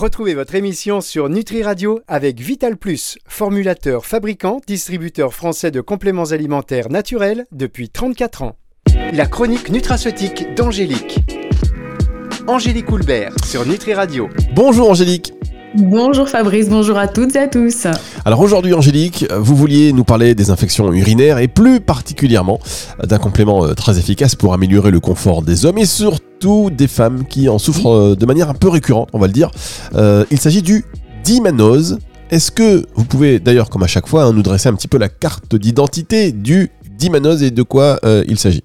Retrouvez votre émission sur Nutri Radio avec Vital Plus, formulateur, fabricant, distributeur français de compléments alimentaires naturels depuis 34 ans. La chronique nutraceutique d'Angélique. Angélique Houlbert sur Nutri Radio. Bonjour Angélique. Bonjour Fabrice, bonjour à toutes et à tous. Alors aujourd'hui Angélique, vous vouliez nous parler des infections urinaires et plus particulièrement d'un complément euh, très efficace pour améliorer le confort des hommes et surtout des femmes qui en souffrent euh, de manière un peu récurrente, on va le dire. Euh, il s'agit du dimanose. Est-ce que vous pouvez d'ailleurs comme à chaque fois hein, nous dresser un petit peu la carte d'identité du dimanose et de quoi il s'agit?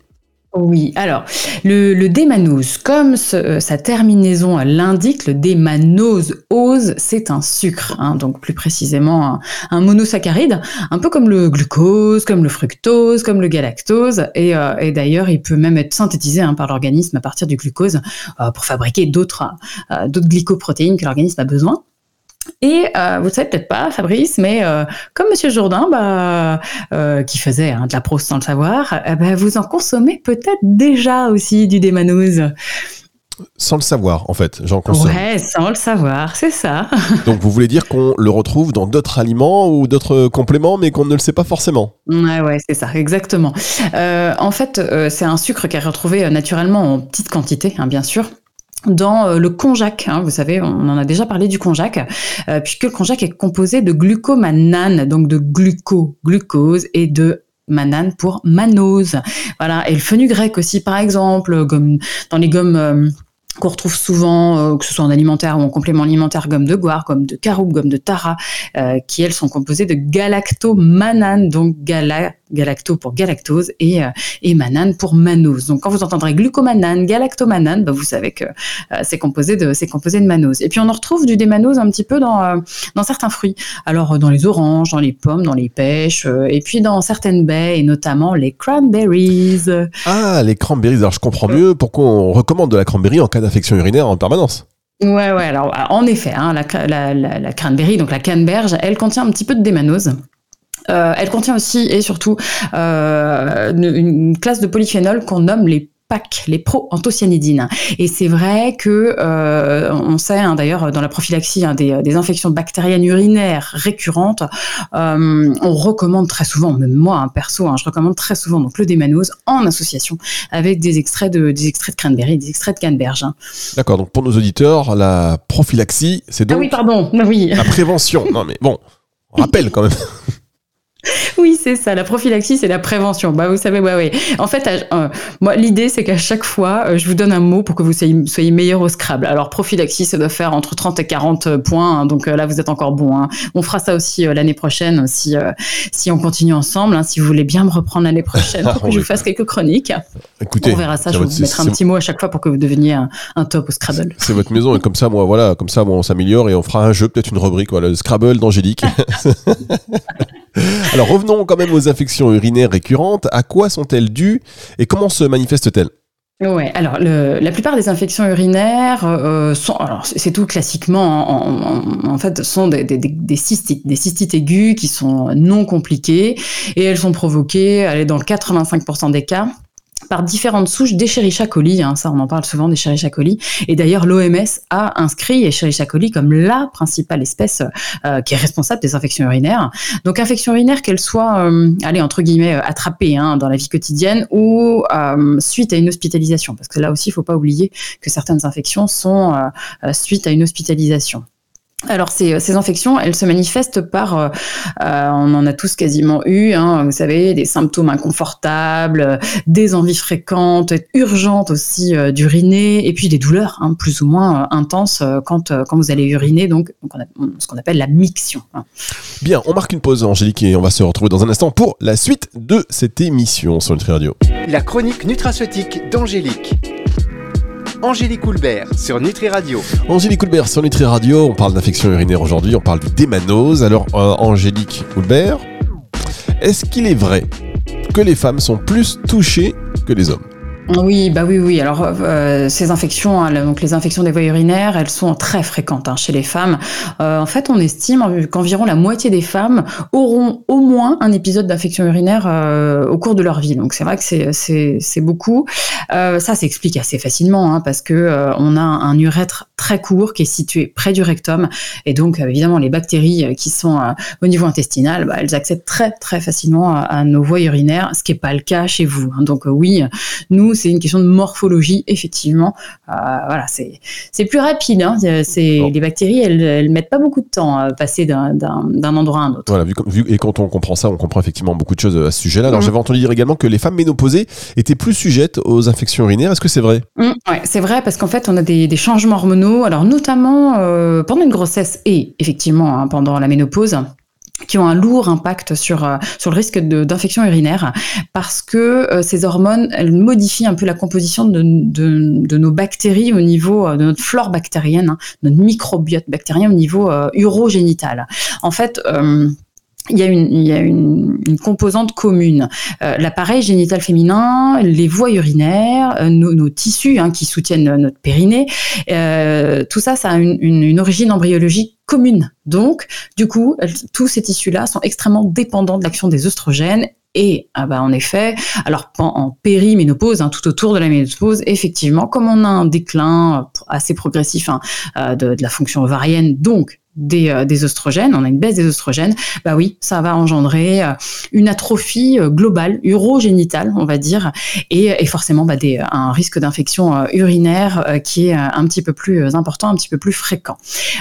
Oui, alors le, le démanose, comme euh, sa terminaison l'indique, le démanose ose, c'est un sucre, hein, donc plus précisément un, monosaccharide, un peu comme le glucose, comme le fructose, comme le galactose, et, euh, d'ailleurs il peut même être synthétisé hein, par l'organisme à partir du glucose euh, pour fabriquer d'autres d'autres glycoprotéines que l'organisme a besoin. Et euh, vous ne savez peut-être pas, Fabrice, mais euh, comme Monsieur Jourdain, bah, euh, qui faisait hein, de la prose sans le savoir, ben, vous en consommez peut-être déjà aussi du démanose. Sans le savoir, en fait, j'en consomme. Ouais, sans le savoir, c'est ça. Donc vous voulez dire qu'on le retrouve dans d'autres aliments ou d'autres compléments, mais qu'on ne le sait pas forcément Ouais, ouais, c'est ça, exactement. en fait, c'est un sucre qui est retrouvé naturellement en petite quantité, hein, bien sûr dans euh, le konjac. Hein, vous savez, on en a déjà parlé du konjac, euh, puisque le konjac est composé de glucomanane, donc de gluco, glucose, et de manane pour manose. Voilà. Et le fenugrec aussi, par exemple, comme dans les gommes euh, qu'on retrouve souvent, euh, que ce soit en alimentaire ou en complément alimentaire, gomme de goire, gomme de caroube, gomme de tara, euh, qui elles sont composées de galactomanane, donc gala, galacto pour galactose et, euh, et manane pour manose. Donc quand vous entendrez glucomanane, galactomanane, bah, vous savez que c'est composé de c'est composé de manose. Et puis on en retrouve du démanose un petit peu dans dans certains fruits. Alors dans les oranges, dans les pommes, dans les pêches, et puis dans certaines baies et notamment les cranberries. Ah les cranberries. Alors je comprends mieux pourquoi on recommande de la cranberry en cas d'infection urinaire en permanence. Ouais, ouais. Alors, en effet, hein, la, la, la, cranberry, donc la canneberge, elle contient un petit peu de démanose. Euh, elle contient aussi et surtout euh, une, classe de polyphénols qu'on nomme les PAC, les pro-anthocyanidines. Et c'est vrai que euh, on sait hein, d'ailleurs dans la prophylaxie hein, des, infections bactériennes urinaires récurrentes, euh, on recommande très souvent, même moi hein, perso, je recommande très souvent donc le démanose en association avec des extraits de des extraits de cranberry, des extraits de canneberge. D'accord. Donc pour nos auditeurs, la prophylaxie, c'est donc ah oui pardon, oui. la prévention. non mais bon, on rappelle quand même. Oui, c'est ça. La prophylaxie, c'est la prévention. Bah, vous savez, ouais, ouais. En fait, euh, moi, l'idée, c'est qu'à chaque fois, euh, je vous donne un mot pour que vous soyez, soyez, meilleur au Scrabble. Alors, prophylaxie, ça doit faire entre 30 et 40 points. Hein, donc là, vous êtes encore bon. Hein. On fera ça aussi euh, l'année prochaine, si, si on continue ensemble. Hein, si vous voulez bien me reprendre l'année prochaine pour que je vous fasse quelques chroniques. Écoutez, on verra ça. Je vais vous mettre un petit mot à chaque fois pour que vous deveniez un, top au Scrabble. C'est votre maison et comme ça, moi, voilà, comme ça, moi, on s'améliore et on fera un jeu, peut-être une rubrique, voilà, le Scrabble d'Angélique. Alors revenons quand même aux infections urinaires récurrentes. À quoi sont-elles dues et comment se manifestent-elles? Ouais, alors la plupart des infections urinaires euh, sont, alors c'est tout classiquement, en, fait, sont des, cystites, des aiguës qui sont non compliquées et elles sont provoquées, dans 85% des cas, par différentes souches d'Escherichia coli. Hein, ça, on en parle souvent d'Escherichia coli. Et d'ailleurs, l'OMS a inscrit Escherichia coli comme la principale espèce euh, qui est responsable des infections urinaires. Donc, infections urinaires, qu'elles soient, euh, allez, entre guillemets, euh, attrapées hein, dans la vie quotidienne ou suite à une hospitalisation. Parce que là aussi, il ne faut pas oublier que certaines infections sont suite à une hospitalisation. Alors ces, ces, infections, elles se manifestent par, euh, euh, on en a tous quasiment eu, hein, vous savez, des symptômes inconfortables, des envies fréquentes, urgentes aussi euh, d'uriner, et puis des douleurs hein, plus ou moins intenses quand, quand vous allez uriner, donc, ce qu'on appelle la miction. Hein. Bien, on marque une pause, Angélique, et on va se retrouver dans un instant pour la suite de cette émission sur Nutri Radio. La chronique nutraceutique d'Angélique. Angélique Houlbert sur Nutri Radio. Angélique Houlbert sur Nutri Radio, on parle d'infection urinaire aujourd'hui, on parle du démanose. Alors, euh, Angélique Houlbert, est-ce qu'il est vrai que les femmes sont plus touchées que les hommes? Oui, bah oui, oui. Alors euh, ces infections, hein, donc les infections des voies urinaires, elles sont très fréquentes hein, chez les femmes. Euh, en fait, on estime qu'environ la moitié des femmes auront au moins un épisode d'infection urinaire euh, au cours de leur vie. Donc c'est vrai que c'est beaucoup. Euh, ça s'explique assez facilement hein, parce que euh, on a un urètre très court qui est situé près du rectum et donc évidemment les bactéries qui sont au niveau intestinal, bah, elles accèdent très très facilement à, nos voies urinaires, ce qui n'est pas le cas chez vous. Hein. Donc oui, c'est une question de morphologie, effectivement. Euh, voilà, c'est c'est plus rapide. Hein. C'est les bactéries, elles, elles mettent pas beaucoup de temps à passer d'un endroit à un autre. Voilà, vu, vu, et quand on comprend ça, on comprend effectivement beaucoup de choses à ce sujet-là. Alors mmh. j'avais entendu dire également que les femmes ménopausées étaient plus sujettes aux infections urinaires. Est-ce que c'est vrai? Mmh, Ouais, c'est vrai parce qu'en fait, on a des, des changements hormonaux. Alors notamment euh, pendant une grossesse et effectivement hein, pendant la ménopause qui ont un lourd impact sur euh, sur le risque d'infection urinaire parce que euh, ces hormones elles modifient un peu la composition de, de, de nos bactéries au niveau euh, de notre flore bactérienne, hein, notre microbiote bactérien au niveau urogénital. En fait, il y a une, il y a une, une composante commune. Euh, L'appareil génital féminin, les voies urinaires, euh, nos, nos, tissus hein, qui soutiennent notre périnée, euh, tout ça, ça a une, une, origine embryologique commune. Donc, du coup, tous ces tissus-là sont extrêmement dépendants de l'action des oestrogènes et ah bah, en effet, alors en, périménopause, hein, tout autour de la ménopause, effectivement, comme on a un déclin assez progressif hein, euh, de, la fonction ovarienne, donc des, euh, des oestrogènes, on a une baisse des oestrogènes, bah oui, ça va engendrer euh, une atrophie euh, globale, urogénitale, on va dire, et, et forcément bah, des, un risque d'infection urinaire qui est un petit peu plus important, un petit peu plus fréquent.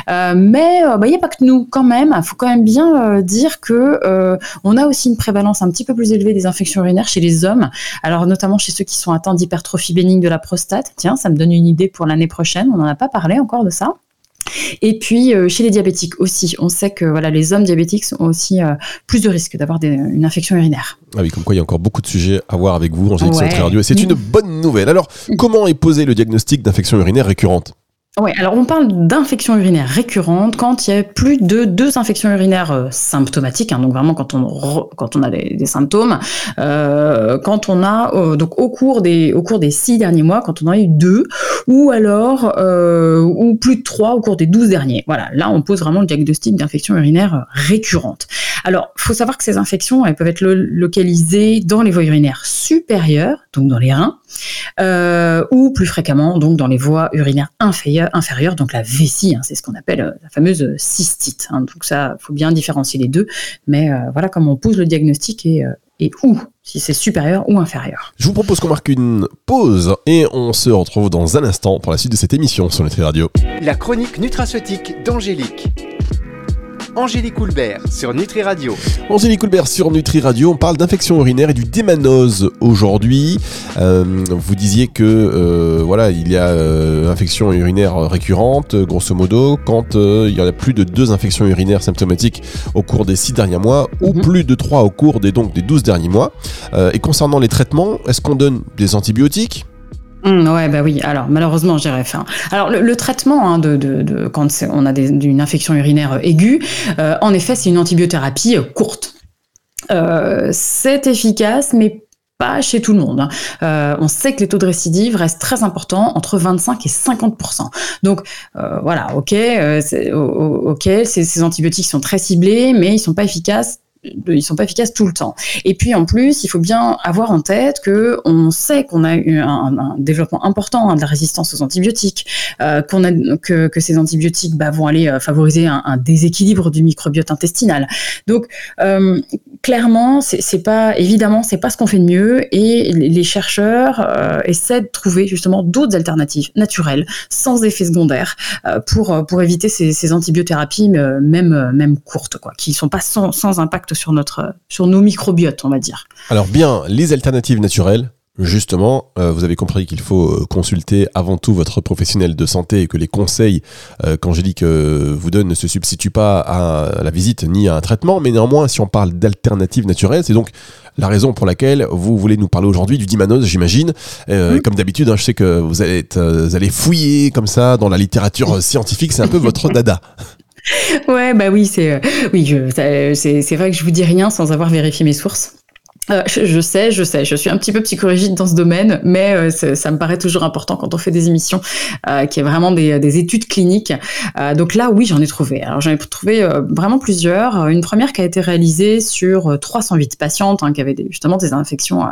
Euh, mais il bah, n'y a pas que nous, quand même. Il faut quand même bien dire que euh, on a aussi une prévalence un petit peu plus élevée des infections urinaires chez les hommes. Alors notamment chez ceux qui sont atteints d'hypertrophie bénigne de la prostate. Tiens, ça me donne une idée pour l'année prochaine. On n'en a pas parlé encore de ça. Et puis euh, chez les diabétiques aussi, on sait que voilà, les hommes diabétiques ont aussi euh, plus de risques d'avoir une infection urinaire. Ah oui, comme quoi il y a encore beaucoup de sujets à voir avec vous, Angélique ouais. Radio, et c'est une bonne nouvelle. Alors, comment est posé le diagnostic d'infection urinaire récurrente? Oui, alors on parle d'infection urinaire récurrente quand il y a plus de deux infections urinaires euh, symptomatiques, hein, donc vraiment quand on quand on a des, symptômes, euh, quand on a euh, donc au cours des au cours des six derniers mois, quand on en a eu deux, ou alors ou plus de trois au cours des douze derniers. Voilà, là on pose vraiment le diagnostic d'infection urinaire récurrente. Alors, faut savoir que ces infections, elles peuvent être lo localisées dans les voies urinaires supérieures, donc dans les reins, euh, ou plus fréquemment donc dans les voies urinaires inférieures, inférieures donc la vessie, hein, c'est ce qu'on appelle euh, la fameuse cystite. Hein, donc ça, faut bien différencier les deux, mais euh, voilà comment on pose le diagnostic et, euh, et où, si c'est supérieur ou inférieur. Je vous propose qu'on marque une pause et on se retrouve dans un instant pour la suite de cette émission sur Nutri Radio. La chronique nutraceutique d'Angélique. Angélique Coulbert sur Nutri Radio. Angélique Coulbert sur Nutri Radio, on parle d'infection urinaire et du démanose aujourd'hui. Euh, vous disiez que euh, voilà, il y a euh, infection urinaire récurrente, grosso modo, quand euh, il y a plus de deux infections urinaires symptomatiques au cours des six derniers mois, ou -hmm. plus de trois au cours des donc des 12 derniers mois. Euh, et concernant les traitements, est-ce qu'on donne des antibiotiques? Mmh, ouais, bah oui. Alors malheureusement, j'irais faire. Alors le, traitement hein, de, quand on a des, une infection urinaire aiguë, euh, en effet, c'est une antibiothérapie courte. Euh, c'est efficace, mais pas chez tout le monde. Hein. Euh, on sait que les taux de récidive restent très importants, entre 25 et 50% Donc euh, voilà, ok, euh, ok, ces, ces antibiotiques sont très ciblés, mais ils sont pas efficaces ils sont pas efficaces tout le temps. Et puis en plus, il faut bien avoir en tête que on sait qu'on a eu un, développement important hein, de la résistance aux antibiotiques, euh, qu'on a que, ces antibiotiques bah, vont aller euh, favoriser un, déséquilibre du microbiote intestinal. Donc euh, clairement, c'est pas évidemment c'est pas ce qu'on fait de mieux et les chercheurs euh, essaient de trouver justement d'autres alternatives naturelles sans effet secondaire euh, pour pour éviter ces, antibiothérapies même même courtes quoi, qui sont pas sans impact sur notre sur nos microbiotes, on va dire. Alors bien, les alternatives naturelles, Justement, euh, vous avez compris qu'il faut euh, consulter avant tout votre professionnel de santé et que les conseils euh, qu'Angélique euh, vous donne ne se substituent pas à la visite ni à un traitement, mais néanmoins, si on parle d'alternatives naturelles, c'est donc la raison pour laquelle vous voulez nous parler aujourd'hui du dimanose, j'imagine. Euh, mmh. Comme d'habitude, hein, je sais que vous allez, être, vous allez fouiller comme ça dans la littérature scientifique, c'est un peu votre dada. Ouais, bah oui, c'est oui, c'est vrai que je vous dis rien sans avoir vérifié mes sources. Euh, je, sais, je sais, je suis un petit peu psychorigide dans ce domaine, mais euh, ça me paraît toujours important quand on fait des émissions, euh, qui est vraiment des, des études cliniques. Euh, donc là, oui, j'en ai trouvé. Alors j'en ai trouvé vraiment plusieurs. Une première qui a été réalisée sur 308 patientes hein, qui avaient justement des infections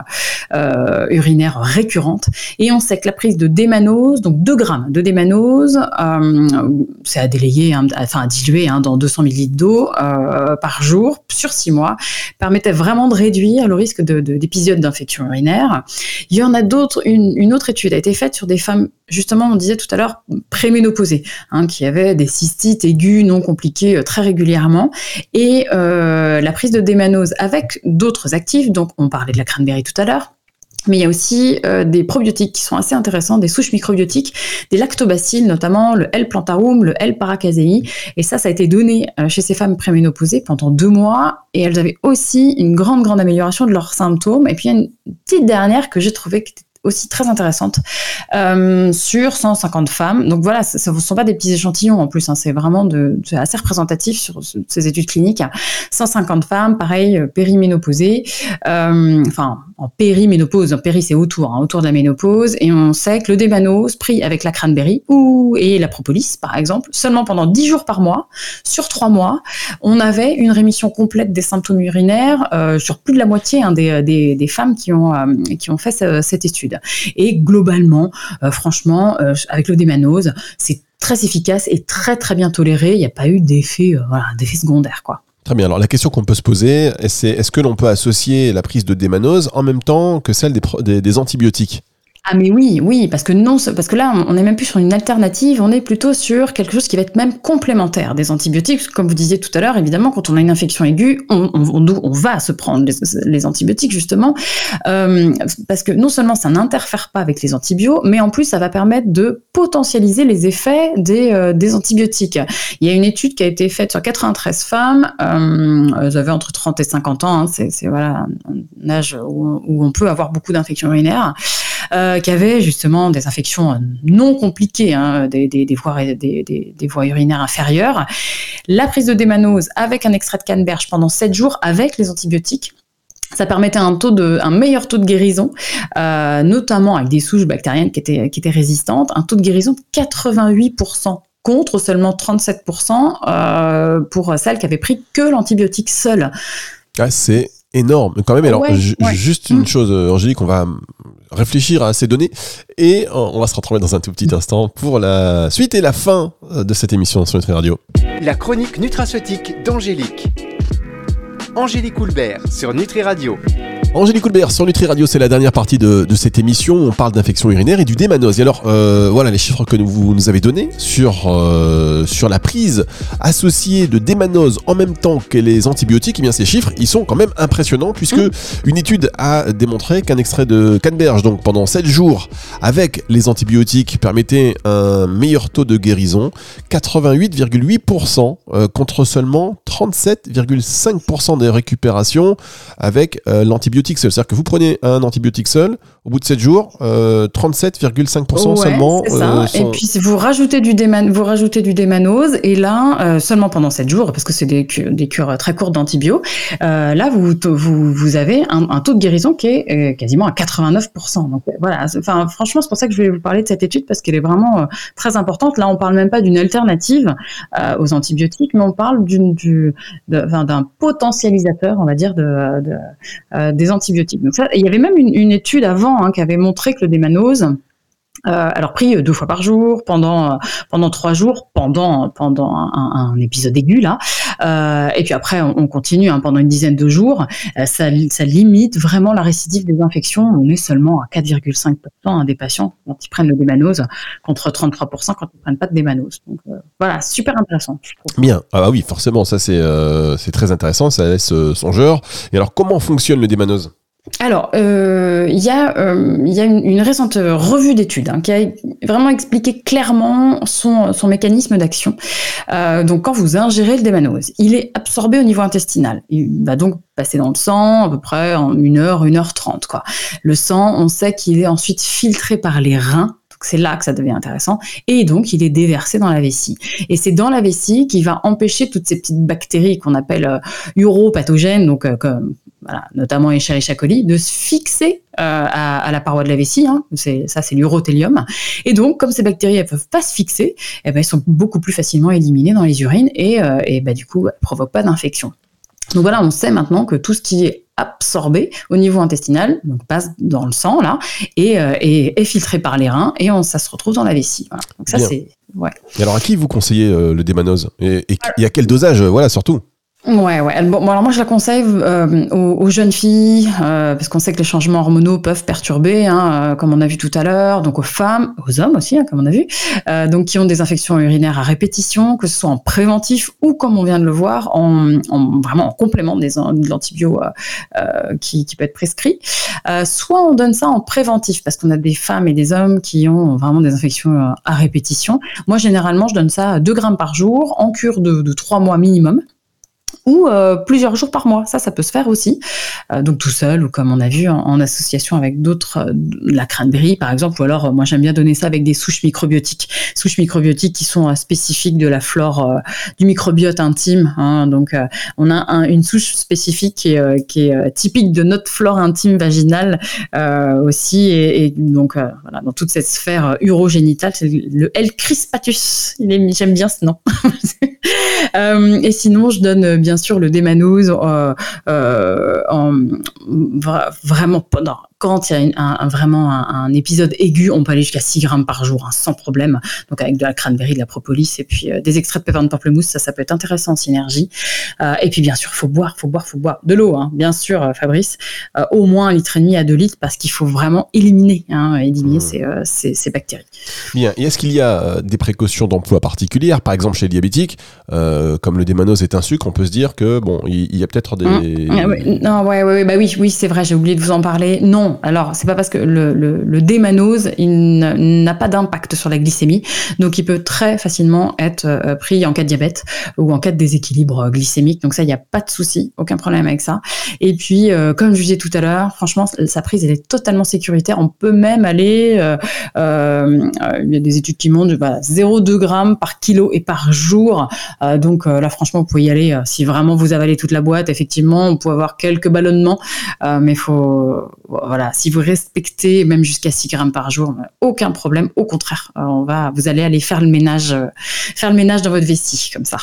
urinaires récurrentes, et on sait que la prise de démanose, donc 2 grammes de démanose, c'est à délayer, hein, enfin à diluer hein, dans 200 ml d'eau par jour sur 6 mois, permettait vraiment de réduire le risque d'épisodes d'infection urinaire. Il y en a d'autres. Une, autre étude a été faite sur des femmes, justement, on disait tout à l'heure, préménopausées, hein, qui avaient des cystites aiguës non compliquées euh, très régulièrement. Et euh, la prise de démanose avec d'autres actifs, donc on parlait de la cranberry tout à l'heure, mais il y a aussi euh, des probiotiques qui sont assez intéressants, des souches microbiotiques, des lactobacilles, notamment le L-plantarum, le L-paracasei. Et ça, ça a été donné euh, chez ces femmes préménopausées pendant deux mois. Et elles avaient aussi une grande, grande amélioration de leurs symptômes. Et puis, il y a une petite dernière que j'ai trouvée qui aussi très intéressante euh, sur 150 femmes. Donc voilà, ce ne sont pas des petits échantillons en plus, hein, c'est vraiment assez représentatif sur ces études cliniques. 150 femmes, pareil, euh, périménopausées, euh, enfin en périménopause, péri c'est autour, hein, autour de la ménopause, et on sait que le démanose pris avec la cranberry ou et la propolis par exemple, seulement pendant 10 jours par mois, sur 3 mois, on avait une rémission complète des symptômes urinaires sur plus de la moitié hein, des, des, femmes qui ont, qui ont fait cette étude. Et globalement, euh, franchement, euh, avec le démanose, c'est très efficace et très très bien toléré. Il n'y a pas eu d'effet euh, voilà, secondaire quoi. Très bien. Alors la question qu'on peut se poser, c'est est-ce que l'on peut associer la prise de démanose en même temps que celle des antibiotiques? Ah mais oui, oui, parce que non, parce que là, on n'est même plus sur une alternative, on est plutôt sur quelque chose qui va être même complémentaire des antibiotiques. Comme vous disiez tout à l'heure, évidemment, quand on a une infection aiguë, on, va se prendre les, antibiotiques justement, euh, parce que non seulement ça n'interfère pas avec les antibiotiques, mais en plus ça va permettre de potentialiser les effets des, euh, antibiotiques. Il y a une étude qui a été faite sur 93 femmes, euh, elles avaient entre 30 et 50 ans, hein, c'est voilà un âge où, on peut avoir beaucoup d'infections urinaires. Euh, qui avaient justement des infections non compliquées, hein, des, voies, urinaires inférieures. La prise de démanose avec un extrait de canneberge pendant 7 jours avec les antibiotiques. Ça permettait un meilleur taux de guérison, euh, notamment avec des souches bactériennes qui étaient, résistantes, un taux de guérison de 88% contre seulement 37% euh, pour celles qui avaient pris que l'antibiotique seul. Ah, c'est énorme quand même. Alors, juste une mm. chose, Angélique, on va réfléchir à ces données. Et on va se retrouver dans un tout petit instant pour la suite et la fin de cette émission sur Nutri Radio. La chronique nutraceutique d'Angélique. Angélique Houlbert sur Nutri Radio. Angélique Coulbert sur Nutri Radio, c'est la dernière partie de, cette émission. On parle d'infection urinaire et du démanose. Et alors, euh, voilà les chiffres que vous nous avez donnés sur, euh, sur la prise associée de démanose en même temps que les antibiotiques. Et eh bien, ces chiffres, ils sont quand même impressionnants puisque mmh. une étude a démontré qu'un extrait de canneberge, donc pendant 7 jours avec les antibiotiques, permettait un meilleur taux de guérison, 88,8% euh, contre seulement 37,5% des récupérations avec l'antibiotique c'est-à-dire que vous prenez un antibiotique seul, au bout de 7 jours, 37,5% euh, seulement. Euh, et puis vous rajoutez du vous rajoutez du démanose et là euh, seulement pendant 7 jours parce que c'est des, des, cures très courtes d'antibio. là vous, vous, vous avez un, taux de guérison qui est quasiment à 89%. Donc voilà. Enfin franchement c'est pour ça que je vais vous parler de cette étude parce qu'elle est vraiment très importante. Là on parle même pas d'une alternative aux antibiotiques, mais on parle d'une d'un potentialisateur on va dire de, de des antibiotiques. Il y avait même une, une étude avant hein, qui avait montré que le démanose euh, alors pris euh, deux fois par jour pendant euh, pendant trois jours pendant pendant un, épisode aigu là. Euh, et puis après on, continue hein, pendant une dizaine de jours. Ça, ça limite vraiment la récidive des infections. On est seulement à 4,5% hein, des patients quand ils prennent le démanose contre 33% quand ils prennent pas de démanose. Donc voilà super intéressant bien. Ah bah oui forcément ça c'est c'est très intéressant ça laisse songeur. Et alors comment fonctionne le démanose? Alors, euh, il y a, euh, une, récente revue d'études hein, qui a vraiment expliqué clairement son, mécanisme d'action. Euh, donc, quand vous ingérez le démanose, il est absorbé au niveau intestinal. Il va donc passer dans le sang à peu près en une heure, une heure trente. Quoi. Le sang, on sait qu'il est ensuite filtré par les reins c'est là que ça devient intéressant. Et donc, il est déversé dans la vessie. Et c'est dans la vessie qui va empêcher toutes ces petites bactéries qu'on appelle uropathogènes, donc comme voilà, notamment Escherichia coli, de se fixer à, la paroi de la vessie. Hein. C'est, ça, c'est l'urothélium. Et donc, comme ces bactéries, elles peuvent pas se fixer, eh ben, elles sont beaucoup plus facilement éliminées dans les urines et, et bah, du coup, elles provoquent pas d'infection. Donc voilà, on sait maintenant que tout ce qui est absorbé au niveau intestinal, donc passe dans le sang là, et, euh, est filtré par les reins, et on, ça se retrouve dans la vessie. Donc ça c'est ouais. Et alors à qui vous conseillez euh, le démanose? Et, et, à quel dosage, euh, voilà surtout Ouais, ouais. Bon, alors moi je la conseille euh, aux, jeunes filles euh, parce qu'on sait que les changements hormonaux peuvent perturber, hein, euh, comme on a vu tout à l'heure. Donc aux femmes, aux hommes aussi, hein, comme on a vu, donc qui ont des infections urinaires à répétition, que ce soit en préventif ou comme on vient de le voir, en, en vraiment en complément des, de l'antibio qui, qui, peut être prescrit. soit on donne ça en préventif parce qu'on a des femmes et des hommes qui ont vraiment des infections à répétition. Moi généralement je donne ça 2 grammes par jour en cure de, de 3 mois minimum ou euh, plusieurs jours par mois. Ça, ça peut se faire aussi. Euh, donc tout seul ou comme on a vu en, association avec d'autres, euh, la cranberry par exemple, ou alors moi j'aime bien donner ça avec des souches microbiotiques, souches microbiotiques qui sont spécifiques de la flore du microbiote intime. Hein. donc on a une souche spécifique qui est, typique de notre flore intime vaginale aussi, et, et donc voilà, dans toute cette sphère urogénitale, c'est le L. crispatus. J'aime bien ce nom. et sinon, je donne bien sûr le démanose euh, euh, en, vraiment pendant quand il y a un, vraiment un, épisode aigu, on peut aller jusqu'à 6 grammes par jour, hein, sans problème. Donc avec de la cranberry, de la propolis et puis euh, des extraits de pépins de pamplemousse, ça, ça peut être intéressant en synergie. Euh, et puis bien sûr, faut boire, faut boire, faut boire de l'eau, hein, bien sûr, euh, Fabrice, au moins un litre et demi à 2 litres parce qu'il faut vraiment éliminer, hein, éliminer mmh. ces, ces, bactéries. Bien. Et est-ce qu'il y a des précautions d'emploi particulières, par exemple chez les diabétiques, comme le démanose est un sucre, on peut se dire que bon, il y, a peut-être des. Mmh. Ah non, ouais, ouais, bah oui, oui, c'est vrai, j'ai oublié de vous en parler. Non, alors c'est pas parce que le, démanose, il n'a pas d'impact sur la glycémie, donc il peut très facilement être euh, pris en cas de diabète ou en cas de déséquilibre glycémique. Donc ça, il n'y a pas de souci, aucun problème avec ça. Et puis, euh, comme je disais tout à l'heure, franchement, sa prise elle est totalement sécuritaire. On peut même aller, euh, il y a des études qui montrent, voilà, 0,2 grammes par kilo et par jour. donc là, franchement, vous pouvez y aller si vraiment vous avalez toute la boîte. Effectivement, on peut avoir quelques ballonnements, mais faut, voilà si vous respectez même jusqu'à 6 grammes par jour, aucun problème. Au contraire, euh, on va, vous allez aller faire le ménage, euh, faire le ménage dans votre vessie comme ça.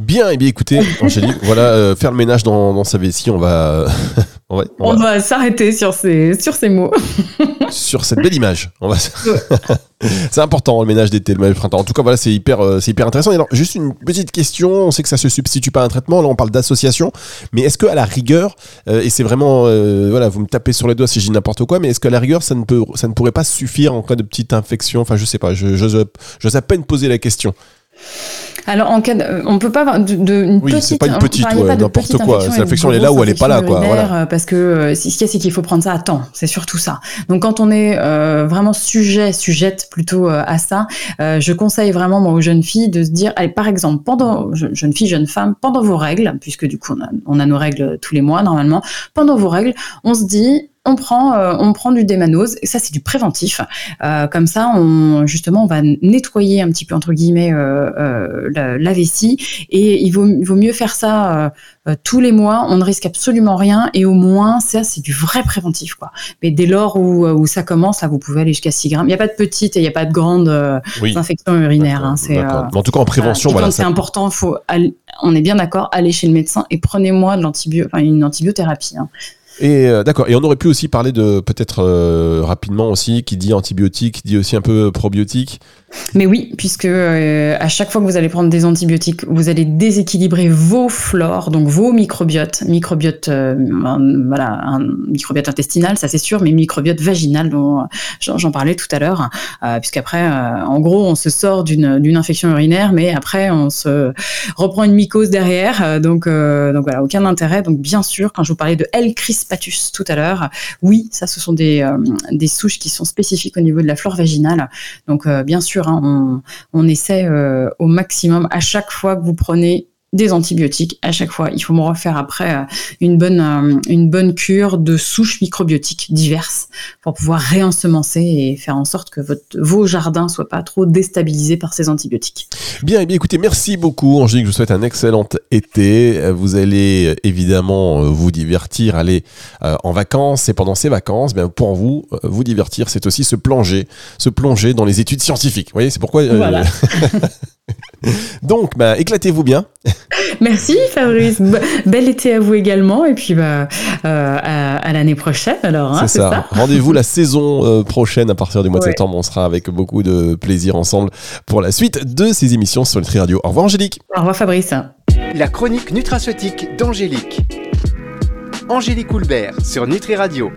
Bien, et eh bien écoutez, Angélique, voilà, euh, faire le ménage dans, sa vessie, on va, on va, s'arrêter sur ces, sur ces mots. sur cette belle image. On va... c'est important le ménage d'été, le ménage printemps. En tout cas, voilà, c'est hyper, euh, c'est hyper intéressant. Et alors, juste une petite question. On sait que ça se substitue pas à un traitement. Là, on parle d'association. Mais est-ce que à la rigueur, euh, et c'est vraiment, voilà, vous me tapez sur les doigts si je dis n'importe quoi, mais est-ce qu'à la rigueur, ça ne peut, ça ne pourrait pas suffire en cas de petite infection? Enfin, je sais pas. Je, j'ose à peine poser la question. Alors, en cas de, on peut pas avoir de, de une oui, c'est pas une petite, ouais, n'importe quoi. L'infection, elle est là ou elle est pas là, quoi. Voilà. Euh, parce que euh, ce qu'il y a, c'est qu'il faut prendre ça à temps. C'est surtout ça. Donc, quand on est euh, vraiment sujet, sujette plutôt à ça, je conseille vraiment moi, aux jeunes filles de se dire, allez, par exemple, pendant jeune fille, jeune femme, pendant vos règles, puisque du coup on a, on a nos règles tous les mois normalement, pendant vos règles, on se dit, on prend, euh, on prend du démanose, et ça c'est du préventif. Euh, comme ça, on, justement, on va nettoyer un petit peu entre guillemets euh, la, vessie, et il vaut, vaut mieux faire ça tous les mois. On ne risque absolument rien, et au moins ça c'est du vrai préventif, quoi. Mais dès lors où, où ça commence, là, vous pouvez aller jusqu'à 6 grammes. Il n'y a pas de petites et il n'y a pas de grandes infections urinaires. Hein, c'est, en tout cas, en prévention, voilà. c'est important. Faut, on est bien d'accord, aller chez le médecin et prenez-moi de l'antibio, une antibiothérapie. Hein. Et euh, d'accord. Et on aurait pu aussi parler de peut-être euh, rapidement aussi qui dit antibiotique, dit aussi un peu probiotique. Mais oui, puisque euh, à chaque fois que vous allez prendre des antibiotiques, vous allez déséquilibrer vos flores, donc vos microbiotes, microbiote, voilà, un microbiote intestinal, ça c'est sûr, mais microbiote vaginal dont j'en parlais tout à l'heure, puisqu'après, en gros, on se sort d'une infection urinaire, mais après on se reprend une mycose derrière, donc donc voilà, aucun intérêt. Donc bien sûr, quand je vous parlais de L. crisp tout à l'heure. Oui, ça, ce sont des, euh, des souches qui sont spécifiques au niveau de la flore vaginale. Donc, euh, bien sûr, hein, on, essaie euh, au maximum, à chaque fois que vous prenez des antibiotiques à chaque fois. Il faut me refaire après euh, une bonne, euh, une bonne cure de souches microbiotiques diverses pour pouvoir réensemencer et faire en sorte que votre, vos jardins soient pas trop déstabilisés par ces antibiotiques. Bien, eh bien écoutez, merci beaucoup Angélique, je vous souhaite un excellent été. Vous allez évidemment vous divertir, aller en vacances et pendant ces vacances, bien, pour vous, vous divertir, c'est aussi se plonger, se plonger dans les études scientifiques. Vous voyez, c'est pourquoi... Voilà. Donc, bah, éclatez-vous bien. Merci Fabrice. Bel été à vous également. Et puis bah, euh, à, l'année prochaine alors. Hein, c'est ça. Rendez-vous la saison euh, prochaine à partir du mois de septembre. On sera avec beaucoup de plaisir ensemble pour la suite de ces émissions sur Nutri Radio. Au revoir Angélique. Au revoir Fabrice. La chronique nutraceutique d'Angélique. Angélique Houlbert sur Nutri Radio.